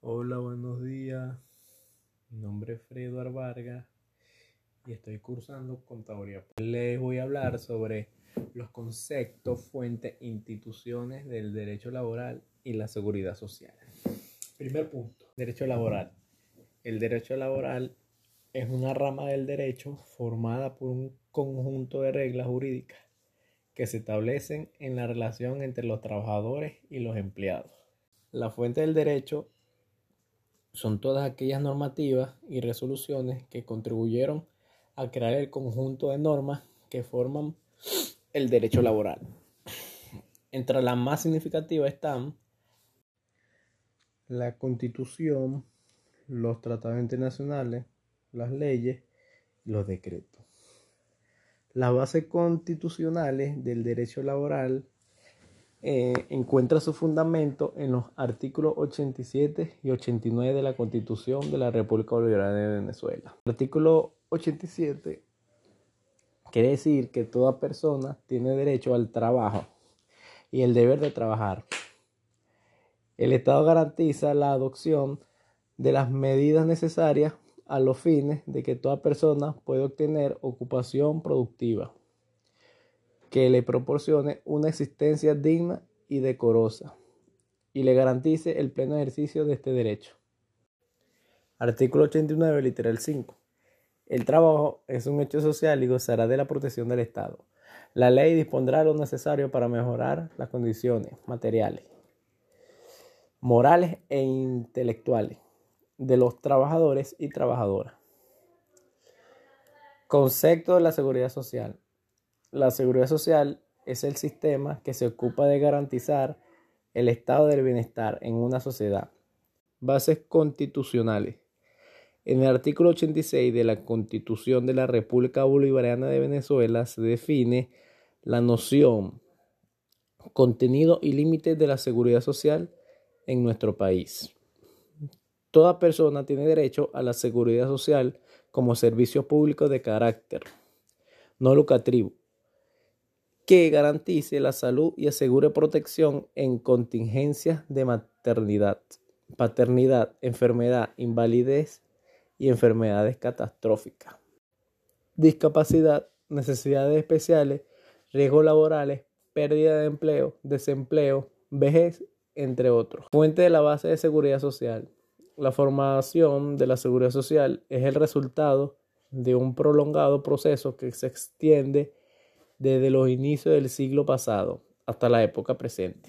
Hola, buenos días. Mi nombre es Fredo Vargas y estoy cursando contaduría. Les voy a hablar sobre los conceptos, fuentes, instituciones del derecho laboral y la seguridad social. Primer punto, derecho laboral. El derecho laboral es una rama del derecho formada por un conjunto de reglas jurídicas que se establecen en la relación entre los trabajadores y los empleados. La fuente del derecho son todas aquellas normativas y resoluciones que contribuyeron a crear el conjunto de normas que forman el derecho laboral. Entre las más significativas están la constitución, los tratados internacionales, las leyes y los decretos. Las bases constitucionales del derecho laboral eh, encuentra su fundamento en los artículos 87 y 89 de la Constitución de la República Bolivariana de Venezuela. El artículo 87 quiere decir que toda persona tiene derecho al trabajo y el deber de trabajar. El Estado garantiza la adopción de las medidas necesarias a los fines de que toda persona pueda obtener ocupación productiva que le proporcione una existencia digna y decorosa y le garantice el pleno ejercicio de este derecho. Artículo 89, literal 5. El trabajo es un hecho social y gozará de la protección del Estado. La ley dispondrá lo necesario para mejorar las condiciones materiales, morales e intelectuales de los trabajadores y trabajadoras. Concepto de la seguridad social. La seguridad social es el sistema que se ocupa de garantizar el estado del bienestar en una sociedad. Bases constitucionales. En el artículo 86 de la Constitución de la República Bolivariana de Venezuela se define la noción, contenido y límites de la seguridad social en nuestro país. Toda persona tiene derecho a la seguridad social como servicio público de carácter no lucrativo que garantice la salud y asegure protección en contingencias de maternidad, paternidad, enfermedad, invalidez y enfermedades catastróficas, discapacidad, necesidades especiales, riesgos laborales, pérdida de empleo, desempleo, vejez, entre otros. Fuente de la base de seguridad social. La formación de la seguridad social es el resultado de un prolongado proceso que se extiende desde los inicios del siglo pasado hasta la época presente.